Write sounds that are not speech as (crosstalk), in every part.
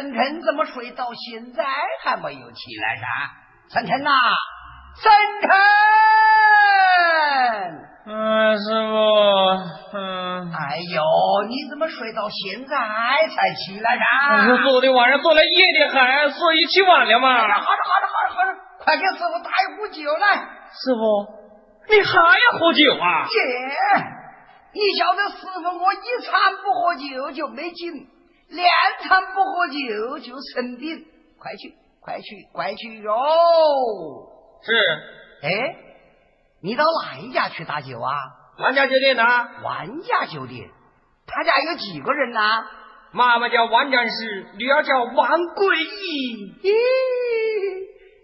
年了，这个孙成怎么睡到现在还没有起来噻？沈晨呐，沈晨！嗯，师傅，嗯，哎呦，你怎么睡到现在才起来噻？昨天晚上做了夜的还，所以起晚了嘛。好的，好的，好的，好的，快给师傅打一壶酒来。师傅，你还要喝酒啊？耶，你晓得师傅我一餐不喝酒就没劲，两餐不喝酒就生病。快去，快去，快去哟！是。哎。你到哪一家去打酒啊？万家酒店呐。万家酒店，他家有几个人呐？妈妈叫王战士，女儿叫王桂英。咦，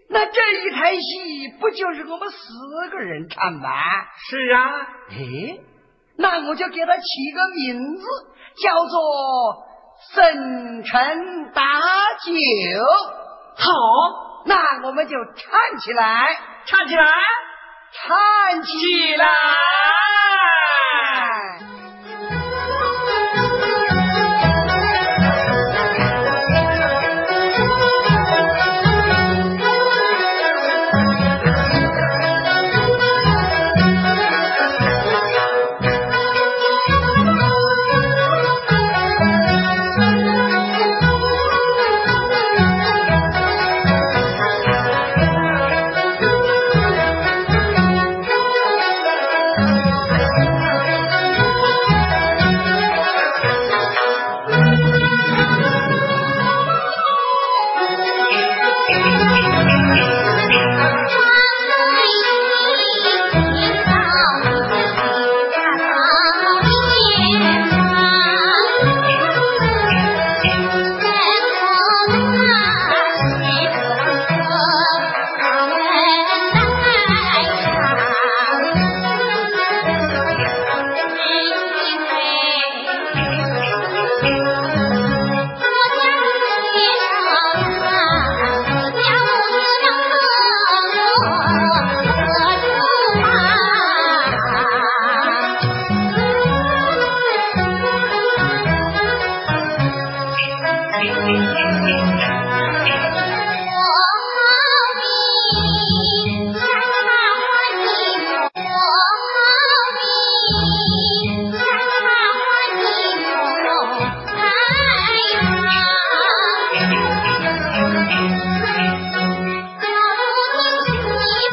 那这一台戏不就是我们四个人唱吗？是啊。哎，那我就给他起个名字，叫做“省城打酒”。好，那我们就唱起来，唱起来。唱起来！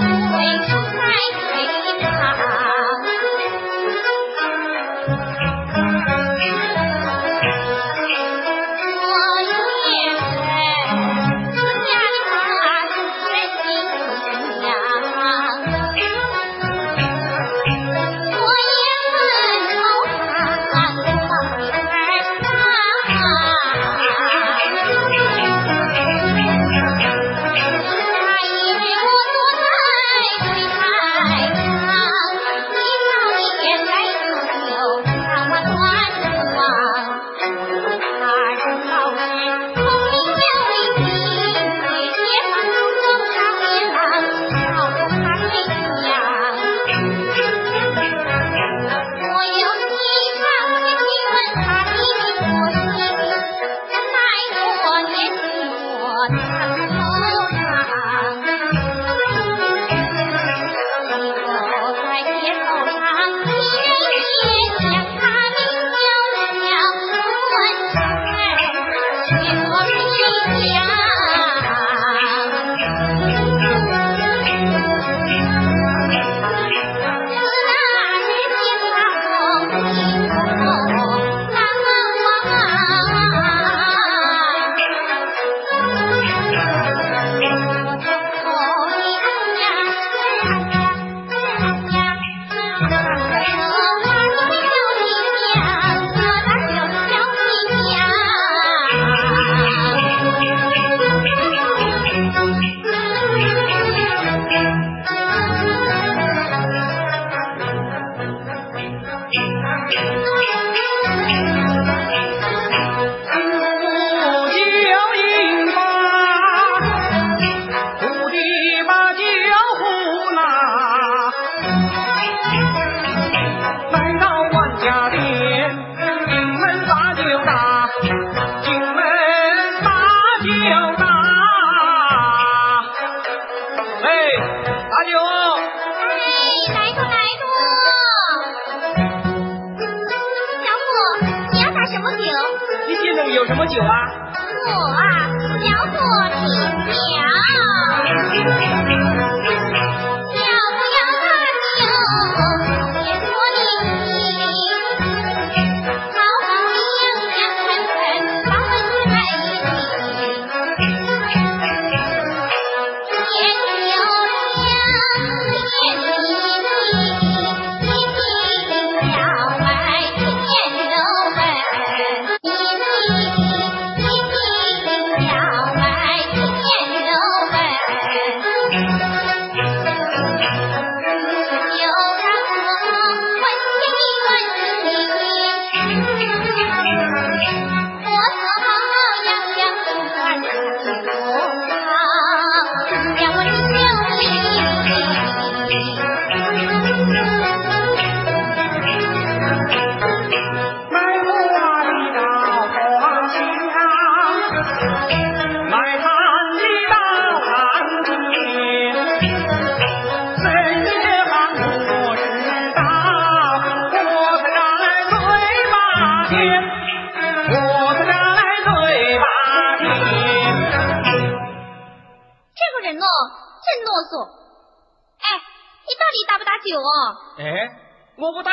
不为盛开在心上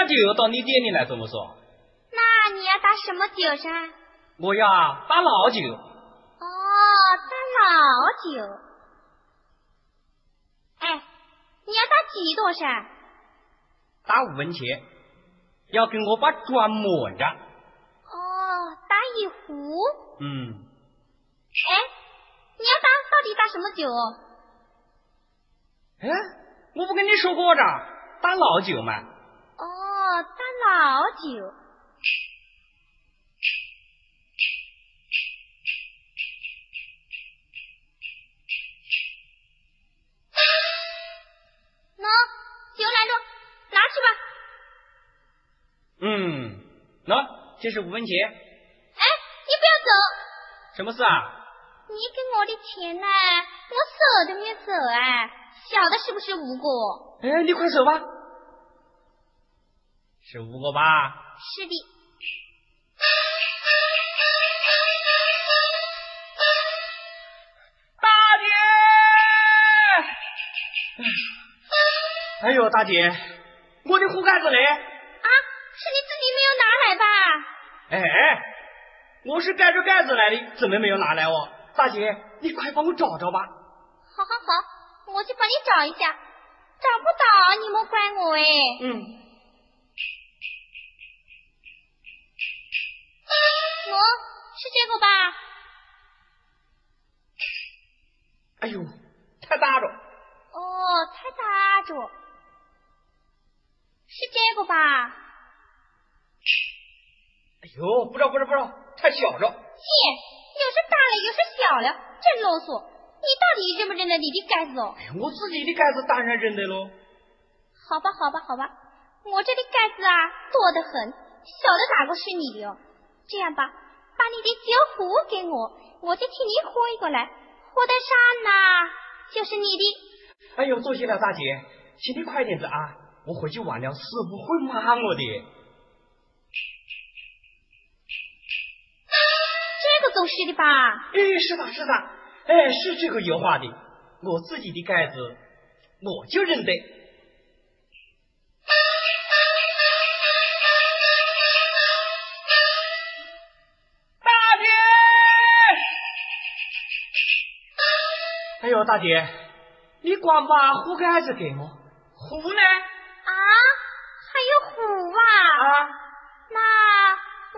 就到你店里来怎么说。那你要打什么酒噻？我要打老酒。哦，打老酒。哎，你要打几多噻？打五文钱。要给我把砖磨着。哦，打一壶。嗯。哎，你要打到底打什么酒？哎，我不跟你说过着，打老酒嘛。哦打老酒，喏，酒来了，拿去吧。嗯，喏，这是五文钱。哎，你不要走。什么事啊？你给我的钱呢？我舍都没有走啊！晓得是不是五个？哎，你快走吧。是五个吧？是的。大姐，哎呦，大姐，我的壶盖子嘞？啊，是你自己没有拿来吧？哎，我是盖着盖子来的，怎么没有拿来哦？大姐，你快帮我找找吧。好好好，我去帮你找一下。找不到，你莫怪我哎。嗯。我是这个吧？哎呦，太大着。哦，太大着。是这个吧？哎呦，不知道不知道不知道，太小着。姐，又是大了又是小了，真啰嗦。你到底认不认得你的盖子哦？哎呀，我自己的盖子当然认得喽。好吧好吧好吧，我这里盖子啊多得很，小的哪个是你的哦？这样吧，把你的酒壶给我，我就替你喝一个来。喝得上呐，就是你的。哎呦，多谢了，大姐，请你快点子啊！我回去晚了，师傅会骂我的。这个总是的吧？哎，是的，是的，哎，是这个油画的，我自己的盖子，我就认得。大姐，你光把壶盖子给我，壶呢？啊，还有壶啊！啊，那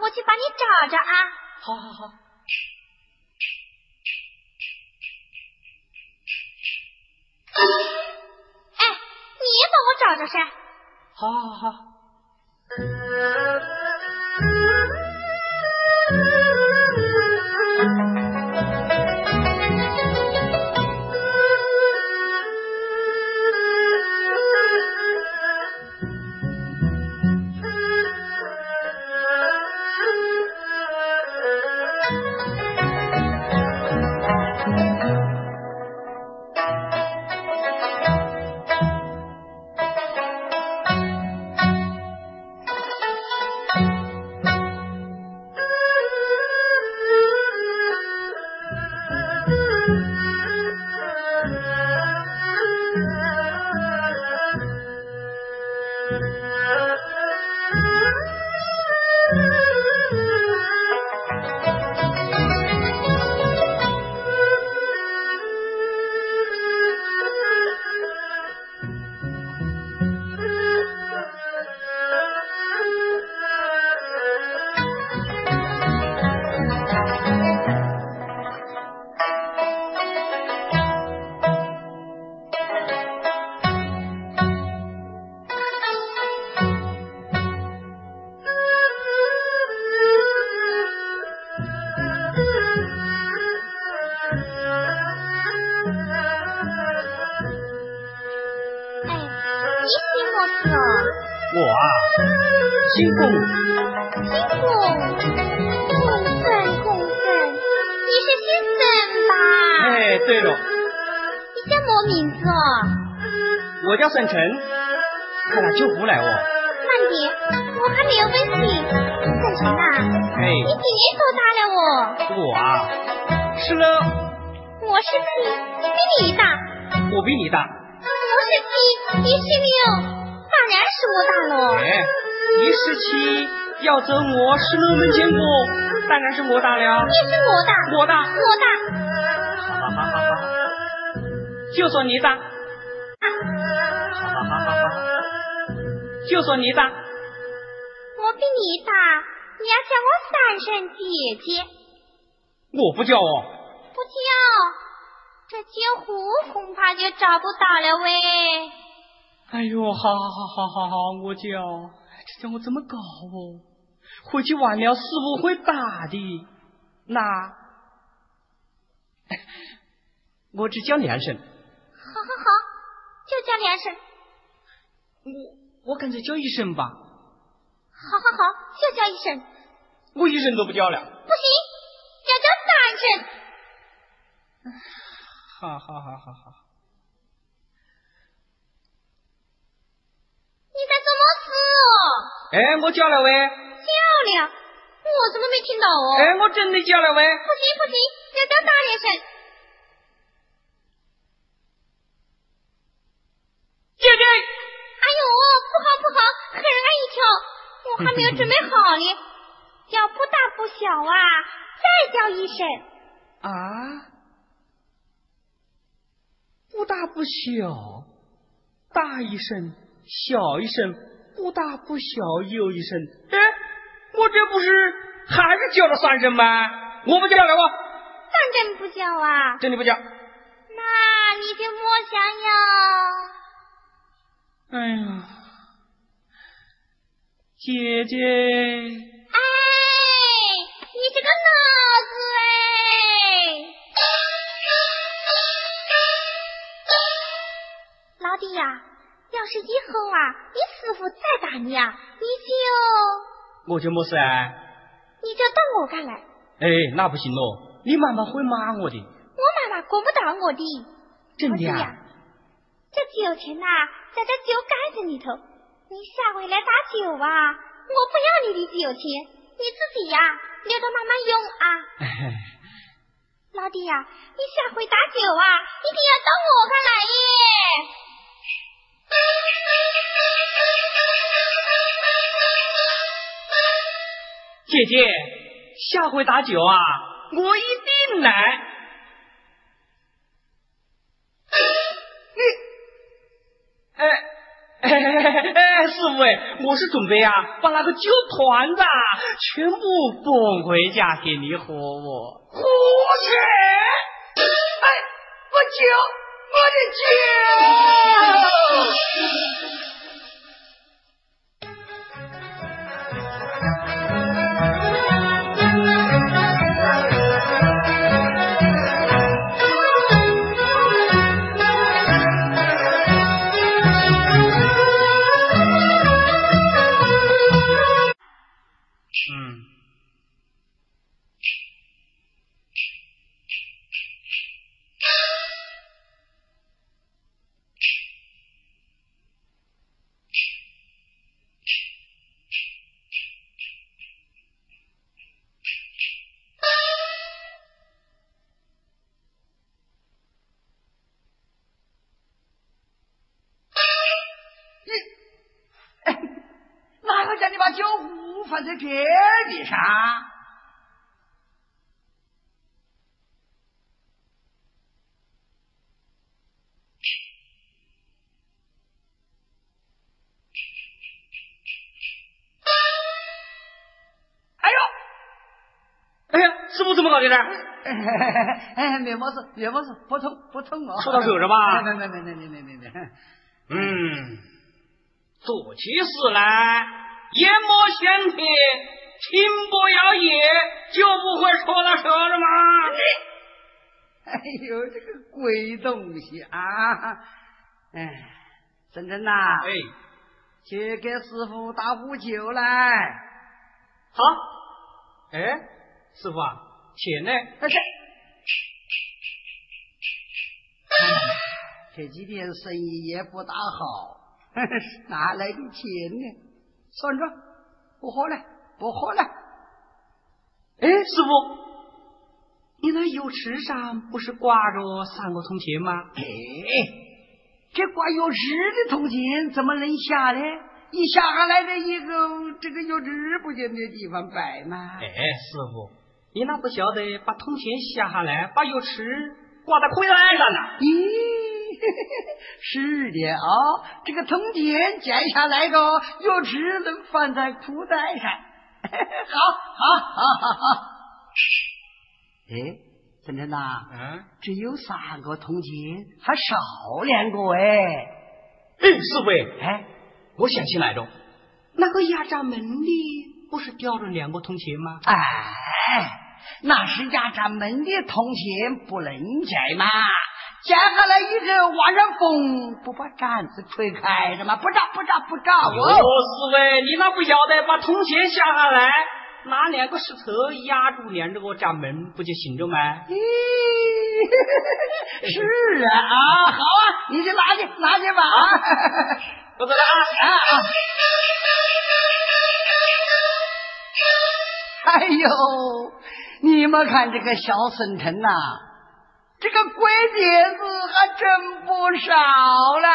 我去帮你找找啊。好好好。哎，你也帮我找找噻。好好好。么姓龚。姓龚，公孙公孙，你是姓孙吧？哎，对了。你叫么名字哦？我叫沈晨，快来救湖来哦。慢点，我还没有问你，沈晨啊。哎。你今年多大了哦？我啊，是了。我是七，比你大。我比你大。我十七，你十六，当然是我大了。哎，你十七，要走我十六门见过，当然是我大了。你是我大，我大，我大。好好好好好，就说你大。好好好好好，就说你大。我比你大，你要叫我三声姐姐。我不叫哦。不叫。这酒壶恐怕就找不到了喂！哎呦，好好好好好好，我叫，这叫我怎么搞哦？回去晚了，师傅会打的。那 (laughs) 我只叫两声。好好好，就叫两声。我我干脆叫一声吧。好好好，就叫一声。我一声都不叫了。不行，要叫三声。(laughs) 好好好好好，你在做么事？哎，我叫了喂。叫了，我怎么没听到哦？哎，我真的叫了喂。不行不行，要叫大点声。姐姐。哎呦，不好不好，吓人一跳！我还没有准备好呢，叫不大不小啊，再叫一声。啊？不大不小，大一声，小一声，不大不小又一声。哎，我这不是还是叫了三声吗？我不叫了，我三真不叫啊？真的不叫。那你就莫想要。哎呀，姐姐。哎，你这个脑子哎！老弟呀，要是以后啊，你师傅再打你啊，你就我就没事啊，你就到我赶来。哎，那不行喽，你妈妈会骂我的。我妈妈管不到我的。真的呀？这酒钱呐，在这酒盖子里头，你下回来打酒啊，我不要你的酒钱，你自己呀留着慢慢用啊。老弟呀，你下回打酒啊，一定要到我赶来耶。姐姐，下回打酒啊，我一定来。你，哎哎哎，师傅哎，我是准备啊，把那个酒团子全部捧回家给你喝我。胡扯！哎，我酒，我的酒酒。别地上，哎呦，哎呀，师傅怎么搞的呢？哎，没么事，没么事，不痛不痛哦。说到手上吧？没没没没没没没没。嗯，做起事来。眼莫先天，情不要野，就不会说到手了吗？哎呦，这个鬼东西啊！哎，真真呐，哎，去给师傅打壶酒来。好，哎，师傅啊，钱呢？哎这，这几天生意也不大好，(laughs) 哪来的钱呢？算着，不好了，不好了。哎，师傅。你那油池上不是挂着三个铜钱吗？哎，这挂油池的铜钱怎么能下呢？一下下来的一个，这个油池不就没地方摆吗？哎，师傅，你那不晓得把铜钱下下来，把油池挂在裤带上呢？咦，(laughs) 是的啊，这个铜钱剪下来个又只能放在裤袋上。(laughs) 好，好，好，好，好。哎，真的呐，嗯，只有三个铜钱，还少两个哎。嗯，四位哎，我想起来了，那个压闸门里不是掉了两个铜钱吗？哎，那是压闸门的铜钱不能摘嘛，摘下来以后晚上风，不把杆子吹开了吗？不炸，不炸，不着。哦，师傅，你那不晓得把铜钱下下来？拿两个石头压住连这个闸门，不就行了吗？咦，是啊啊，好啊，你去拿去拿去吧啊！我走了啊啊！哎呦，你们看这个小沈腾呐，这个鬼点子还真不少啦。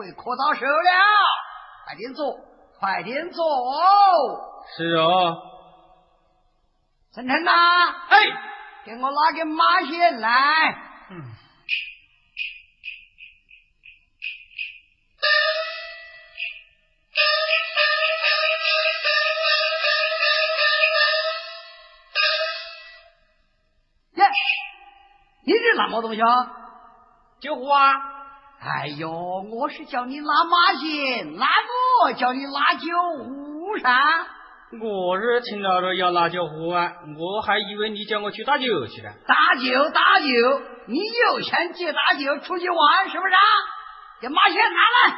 就不会磕到手了。快点坐，快点坐。是啊。陈腾呐，哎，给我拿个马线来。嗯。(laughs) 耶，你这什么东西啊？酒壶啊！哎呦，我是叫你拉马线，拉我叫你拉酒壶噻。我是听到了要拉酒壶啊，我还以为你叫我去打酒去了。打酒打酒，你有钱借打酒出去玩是不是？把马线拿来。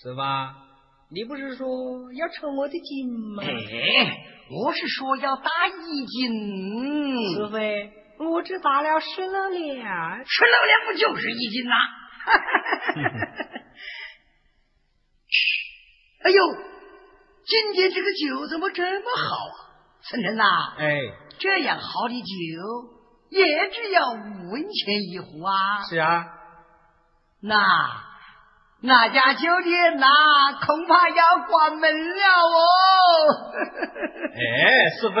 师傅，你不是说要抽我的筋吗？哎，我是说要打一斤。师傅，我只打了十六两，十六两不就是一斤呐？(laughs) 哎呦，今天这个酒怎么这么好啊？晨晨呐，哎，这样好的酒。也只要五文钱一壶啊！是啊，那那家酒店那恐怕要关门了哦。(laughs) 哎，师傅，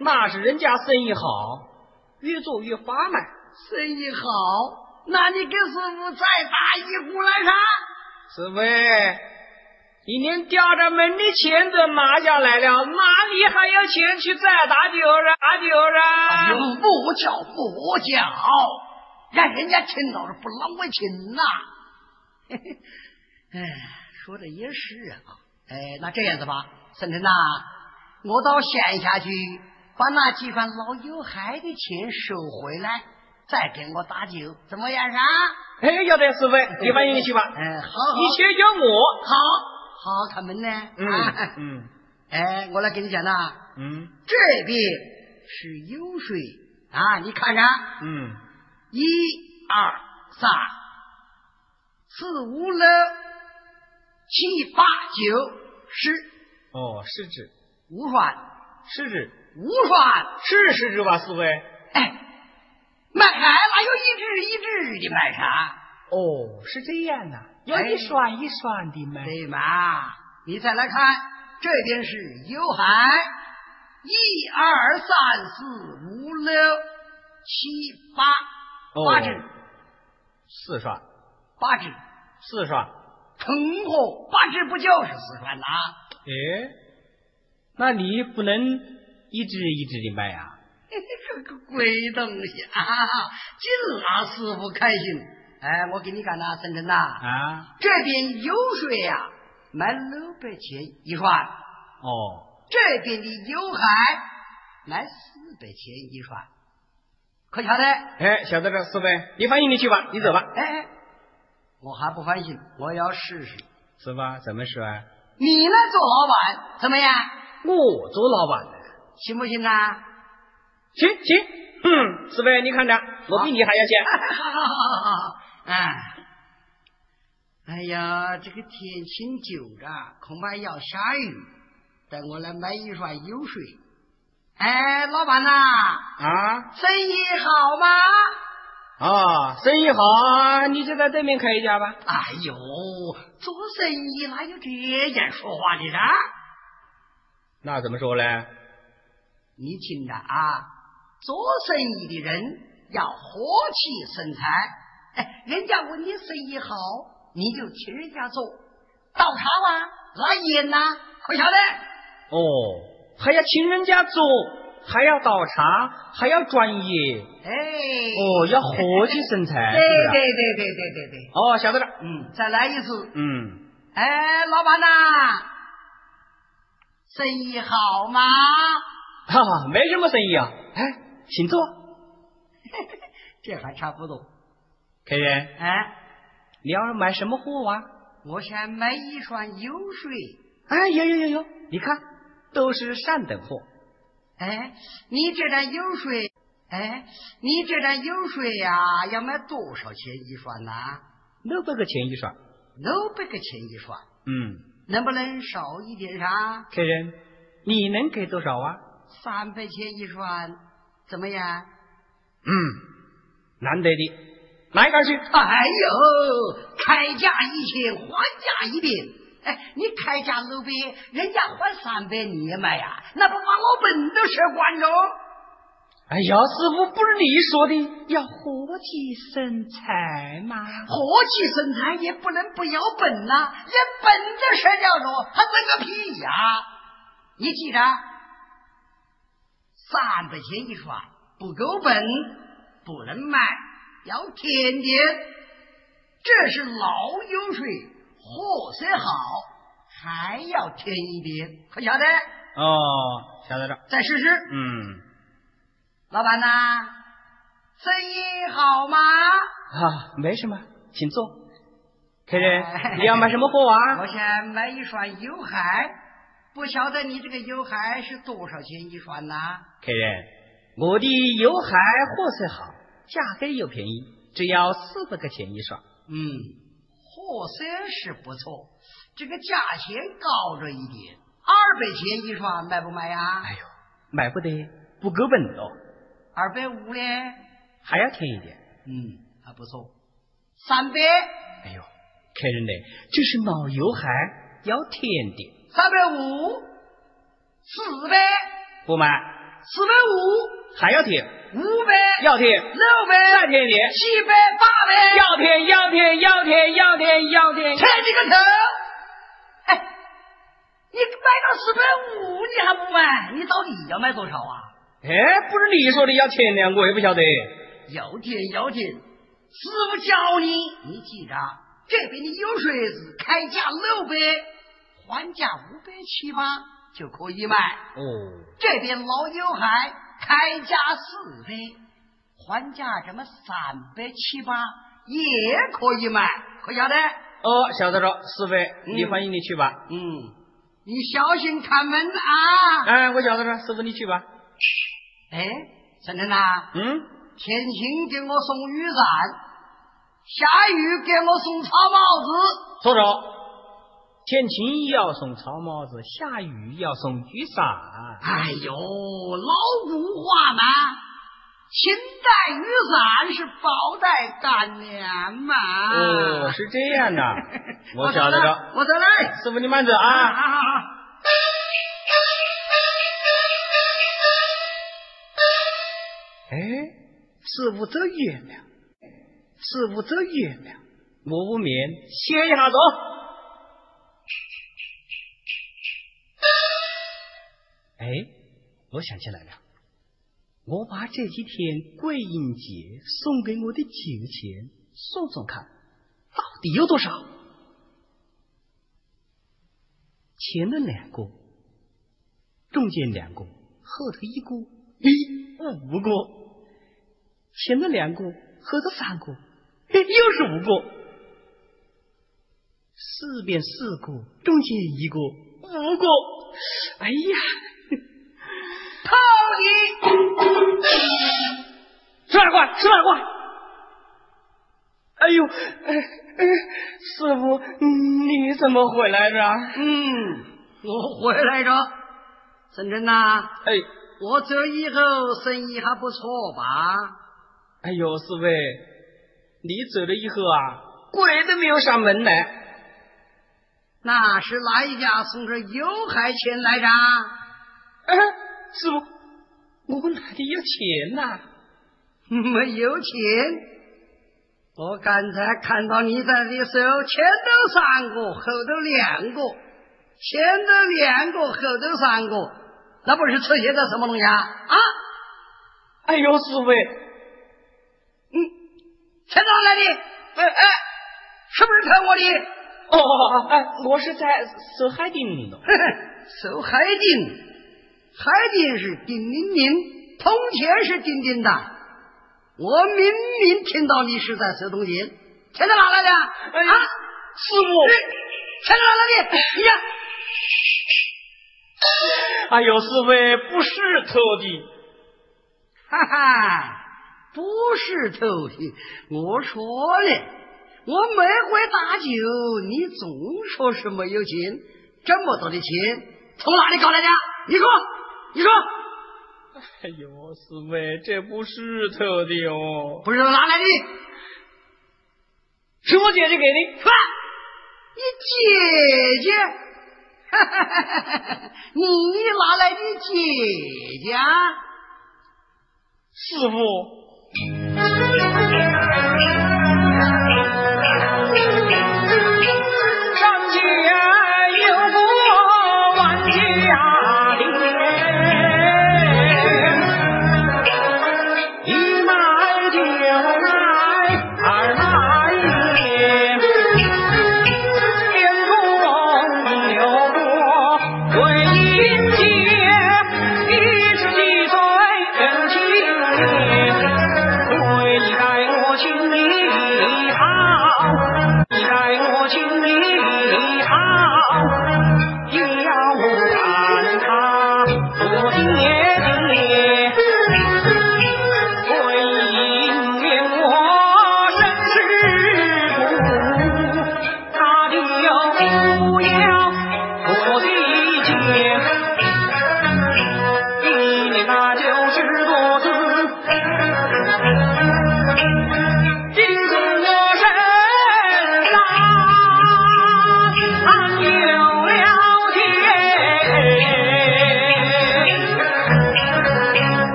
那是人家生意好，越做越发嘛。生意好，那你给师傅再打一壶来噻。师傅。你连吊着门的钱都拿下来了，哪里还有钱去再打酒啊？打酒啊！呦，不叫不叫，让人家听到了不浪费钱呐！(laughs) 哎，说的也是啊。哎，那这样子吧，孙晨呐，我到县下去把那几串老有害的钱收回来，再给我打酒，怎么样啊？哎，要得，师傅，你欢迎你去吧。(laughs) 嗯，好，你先叫我好。好看门呢？嗯嗯，(laughs) 哎，我来给你讲呐。嗯，这边是油水啊，你看看。嗯，一二三四五六七八九十。哦，十指。五串。十指。五串。是十指吧，四位？哎，卖开哪有一只一只的买啥？哦，是这样呐。要一双一双的买，对嘛？你再来看，这边是有海，一二三四五六七八八只，四双，八只，四双，成河八只不就是四川呐？哎，那你不能一只一只的卖呀？(laughs) 这个鬼东西啊！尽拉师傅开心。哎，我给你看呐，深圳呐，啊，这边油水呀，卖六百钱一串。哦，这边的油海卖四百钱一串，可晓得？哎，晓得了，四百，你放心，你去吧，你走吧。哎哎，我还不放心，我要试试。是吧？怎么说？你来做老板怎么样？我做老板的，行不行啊？行行，嗯，四百，你看着，我比你还要先。好好好好好。哎，哎呀，这个天晴久着，恐怕要下雨。等我来买一双油水。哎，老板呐，啊，生意好吗？啊，生意好啊，你就在对面开一家吧。哎呦，做生意哪有这样说话的呢？那怎么说嘞？你听着啊，做生意的人要和气生财。哎人家问你生意好，你就请人家做，倒茶哇，拉烟呐，可晓得？哦，还要请人家做，还要倒茶，还要专业。哎，哦，要和气生财。对对对对对对对。哦，晓得了。嗯，再来一次。嗯。哎，老板呐，生意好吗？哈哈，没什么生意啊。哎，请坐。(laughs) 这还差不多。客人，哎，你要买什么货啊？我想买一双油水。哎，有有有有，你看，都是上等货。哎，你这点油水，哎，你这点油水呀，要卖多少钱一双呢？六百个钱一双。六百个钱一双。嗯，能不能少一点啥？客人，你能给多少啊？三百钱一双，怎么样？嗯，难得的。哪敢去？哎呦，开价一千，还价一百。哎，你开价六百，人家还三百，你也买呀？那不把我本都吃光了？哎呀，师傅，不是你说的要和气生财吗？和气生财也不能不要本呐，连本都吃掉了，还问个屁呀？你记着，三百钱一双不够本。不能卖，要天天。这是老油水，货虽好，还要甜一点，可晓得？哦，晓得了。再试试。嗯，老板呐，生意好吗？啊，没什么，请坐。客人，你要买什么货啊？我想买一双油海，不晓得你这个油海是多少钱一双呐？客人，我的油海货色好，价格又便宜，只要四百块钱一双。嗯，货色是不错，这个价钱高着一点，二百钱一双卖不卖呀？哎呦，买不得，不够本哦。二百五呢？还要添一点。嗯，还不错。三百？哎呦，客人呢？这是老油海，要添点。三百五？四百？不买。四百五？还要甜。五百要甜，六百再添一点，七百八百要甜要甜要甜要甜要甜，甜你个头！哎，你买到四百五你还不买？你到底要买多少啊？哎，不是你说的要钱的，我也不晓得。要钱要钱，师傅教你，你记着，这边的油水子开价六百，还价五百七八就可以买。哦，这边老油海。开价四百，还价这么三百七八也可以卖，可晓得？哦，晓得了，四百，你欢迎你去吧。嗯，你小心看门啊！哎，我晓得了，师傅你去吧。哎，陈真呐，嗯，天晴给我送雨伞，下雨给我送草帽子。说着。天晴要送草帽子，下雨要送雨伞。哎呦，老古话嘛，晴带雨伞是宝带干粮嘛。哦，是这样的，(laughs) 我晓得了。我再来，师傅你慢走啊。好好好。哎，师傅走远了，师傅走月亮，我无眠，歇一下走。哎，我想起来了，我把这几天桂英节送给我的酒钱算算看，到底有多少？前面两个，中间两个，后头一个，咦，五个；前面两个，后头三个，又是五个；四边四个，中间一个，五个。哎呀！套你十二块，十二块！哎呦，哎哎，师傅，你怎么回来着？嗯，我回来着。陈真呐，哎，我走以后生意还不错吧？哎呦，师傅，你走了以后啊，鬼都没有上门来。那是哪一家送着油海钱来着？哎。师傅，我哪里有钱呐？没有钱。我刚才看到你在的时候，前头三个，后头两个，前头两个，后头三个，那不是出现在什么东西啊？啊！哎呦，师傅，嗯，钱哪来的？哎哎，是不是偷我的？哦，哎，我是在收海丁的。收海丁。海丁是叮铃铃，铜钱是叮叮的。我明明听到你是在收东西，钱在哪来的？啊，师傅，钱在哪来的？你看，哎呦，师傅不是偷的，哈哈，不是偷的。我说了，我每回打酒，你总说是没有钱，这么多的钱从哪里搞来的？你说。你说，哎呦，四妹，这不是特的哦，不是哪来的？是我姐姐给的。啊，你姐姐？哈哈哈哈哈！你哪来的姐姐？师傅。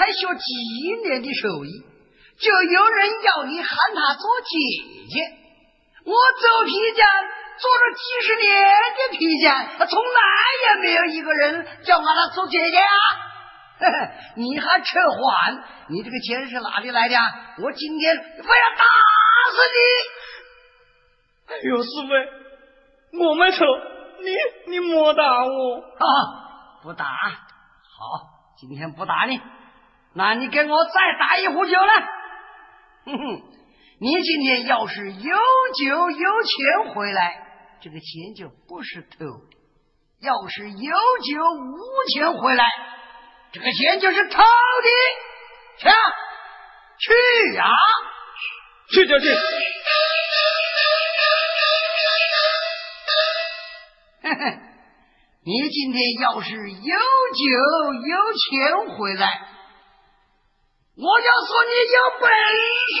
才学几年的手艺，就有人要你喊他做姐姐。我做皮匠做了几十年的皮匠，从来也没有一个人叫我他做姐姐啊！” (laughs) 你还扯谎？你这个钱是哪里来的？我今天非要打死你！哎呦，师傅，我没错，你你莫打我啊！不打，好，今天不打你，那你给我再打一壶酒来。哼哼，你今天要是有酒有钱回来，这个钱就不是偷；要是有酒无钱回来。这个钱就是偷的，去去呀，去就去。嘿嘿，你今天要是有酒有钱回来，我要说你有本事。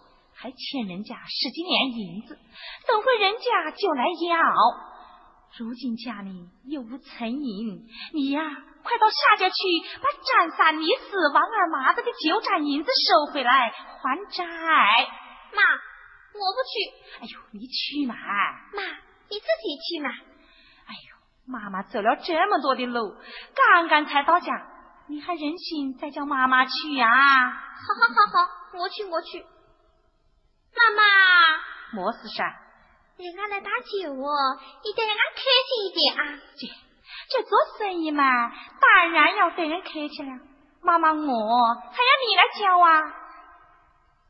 还欠人家十几年银子，等会人家就来要。如今家里又无存银，你呀，快到下家去把占三李四王二麻子的九盏银子收回来还债。妈，我不去。哎呦，你去嘛！妈，你自己去嘛。妈妈走了这么多的路，刚刚才到家，你还忍心再叫妈妈去呀？好好好好，我去我去。妈妈，莫事噻。人家来打酒哦，你得让俺客气一点啊。这这做生意嘛，当然要对人客气了。妈妈，我还要你来教啊。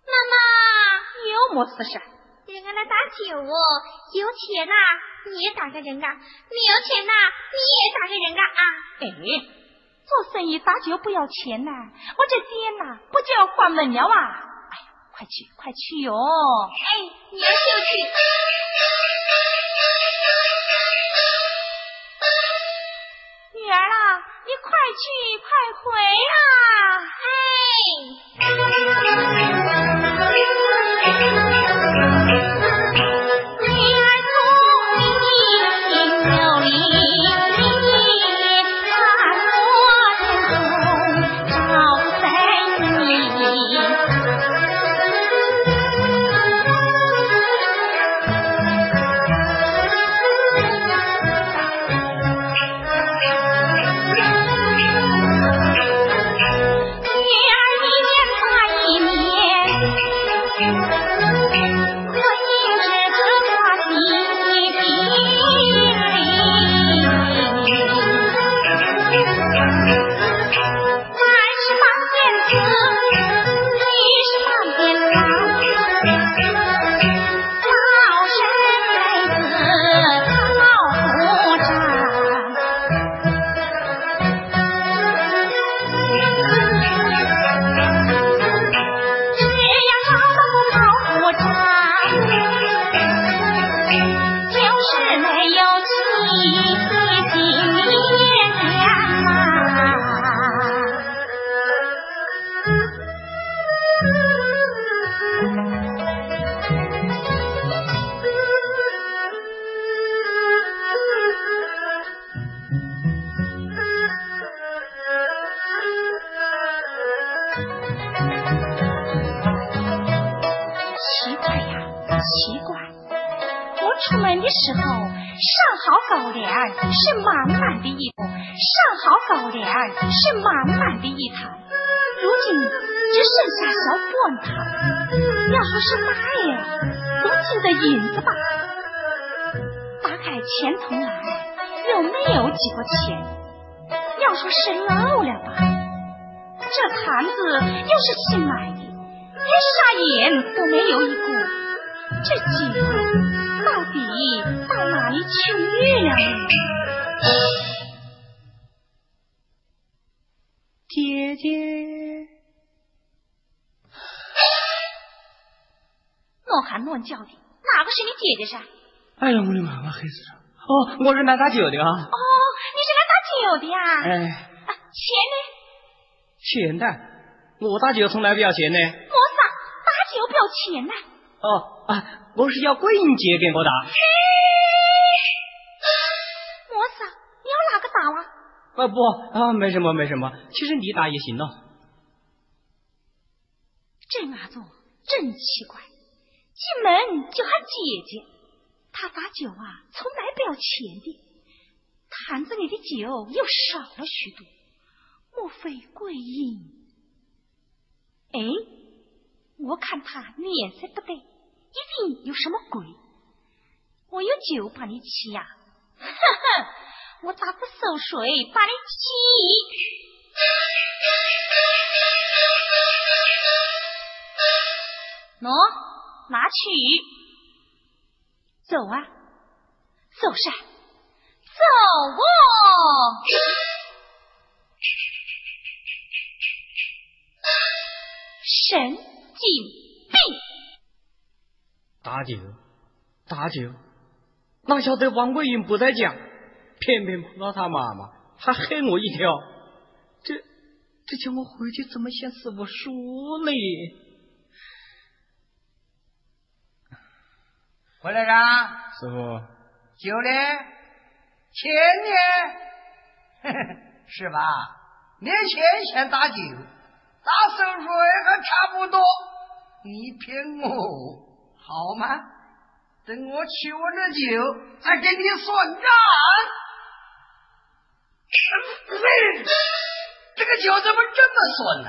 妈妈，有么事噻？人家来打酒哦，有钱呐。你也打给人家！没有钱呐，你也打给人家！啊！哎，做生意打酒不要钱呐，我这店呐不就要关门了啊！快去快去哟！哎，女儿就去。女儿啊，你快去快回啊！哎。乱叫的，哪个是你姐姐噻？哎呀，我的妈妈，黑死了！哦，我是来打酒的啊。哦，你是来打酒的呀？哎，啊，钱呢？钱呢，我打酒从来不要钱呢。我啥？打酒不要钱呢？哦啊，我是要桂英姐给我打。我啥？你要哪个打了？啊不啊，没什么没什么，其实你打也行哦。这伢子真奇怪，进门就喊姐姐，他打酒啊，从来不要钱的，坛子里的酒又少了许多，莫非桂英？哎，我看他脸色不对，一定有什么鬼。我有酒把你欺呀、哈哈，我打个馊水把你欺。喏，拿去。走啊，走啥，走哦。神经病！打酒，打酒，哪晓得王桂英不在家，偏偏碰到他妈妈，还黑我一条。这这叫我回去怎么向师傅说呢？回来啦，师傅，酒呢？钱呢？嘿嘿，是吧？年前先打酒，打收水还差不多。你骗我好吗？等我取完了酒，再给你算账。嘿，(laughs) 这个酒怎么这么酸呢？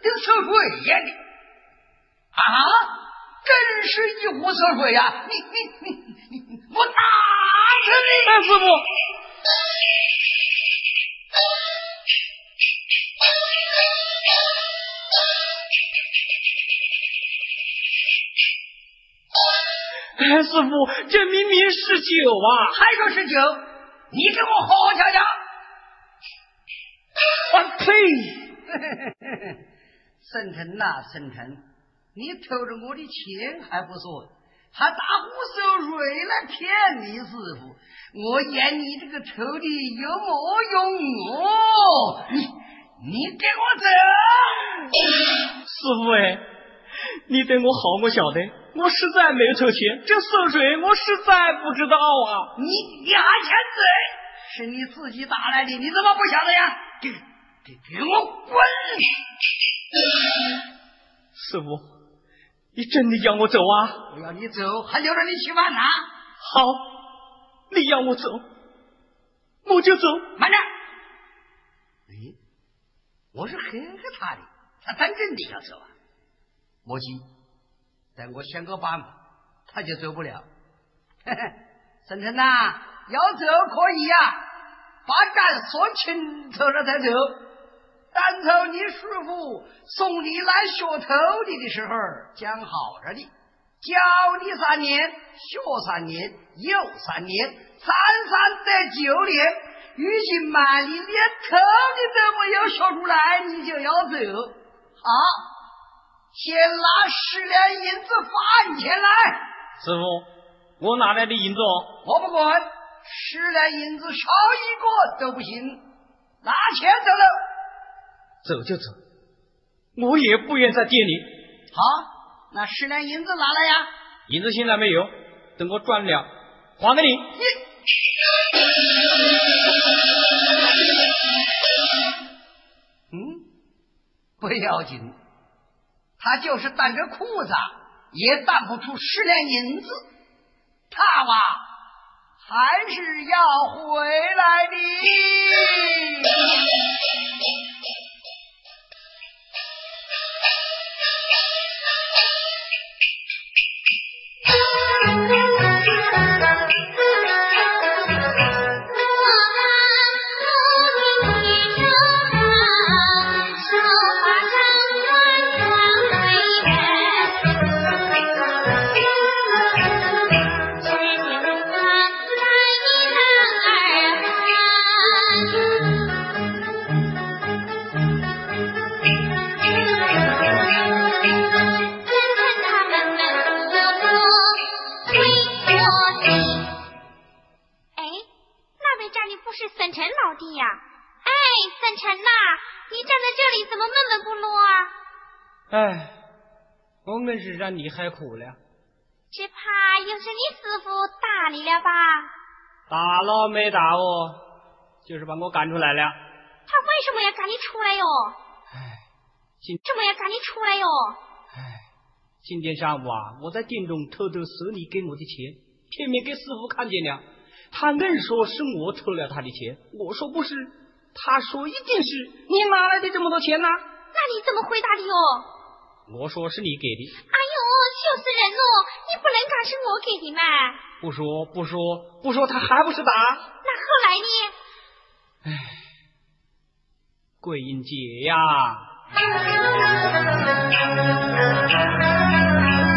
跟收水一样的啊！真是一壶死水呀！你你你你你，我打死你！哎，师傅，哎，师傅，这明明是酒啊！还说是酒，你给我好好瞧瞧。我呸！沈腾呐，沈腾，你偷着我的钱还不说，还打壶馊水来骗你师傅，我演你这个偷的有没用哦！你你给我走！师傅哎，你对我好，我晓得，我实在没有偷钱，这馊水我实在不知道啊。你你还欠嘴，是你自己打来的，你怎么不晓得呀？给给给我滚！师傅，你真的要我走啊？我要你走，还留着你吃饭呢？好，你要我走，我就走。慢点！哎，我是黑黑他的，他真正的要走啊？莫急，等我想个办法，他就走不了。嘿嘿，沈腾呐，要走可以呀、把账说清楚了再走。当初你师傅送你来学徒弟的时候讲好着的，教你三年，学三年，又三年，三三得九年。如今满，你连头你都没有学出来，你就要走好！先拿十两银子饭钱来，师傅，我哪来的银子哦？我不管，十两银子少一个都不行，拿钱走了。走就走，我也不愿在店里。好，那十两银子拿来呀！银子现在没有，等我赚了还给你。嗯，不要紧，他就是担着裤子，也担不出十两银子，他哇还是要回来的。哎，沈晨呐，你站在这里怎么闷闷不乐啊？哎我们是让你害苦了。只怕又是你师傅打你了吧？打了没打哦，就是把我赶出来了。他为什么要赶你出来哟？哎，今什么要赶你出来哟？哎，今天上午啊，我在店中偷偷收你给我的钱，偏偏给师傅看见了，他硬说是我偷了他的钱。我说不是，他说一定是你哪来的这么多钱呢？那你怎么回答的哟？我说是你给的。哎呦，羞死人喽！你不能讲是我给的嘛？不说不说不说，他还不是打？那后来呢？唉，桂英姐呀。(laughs)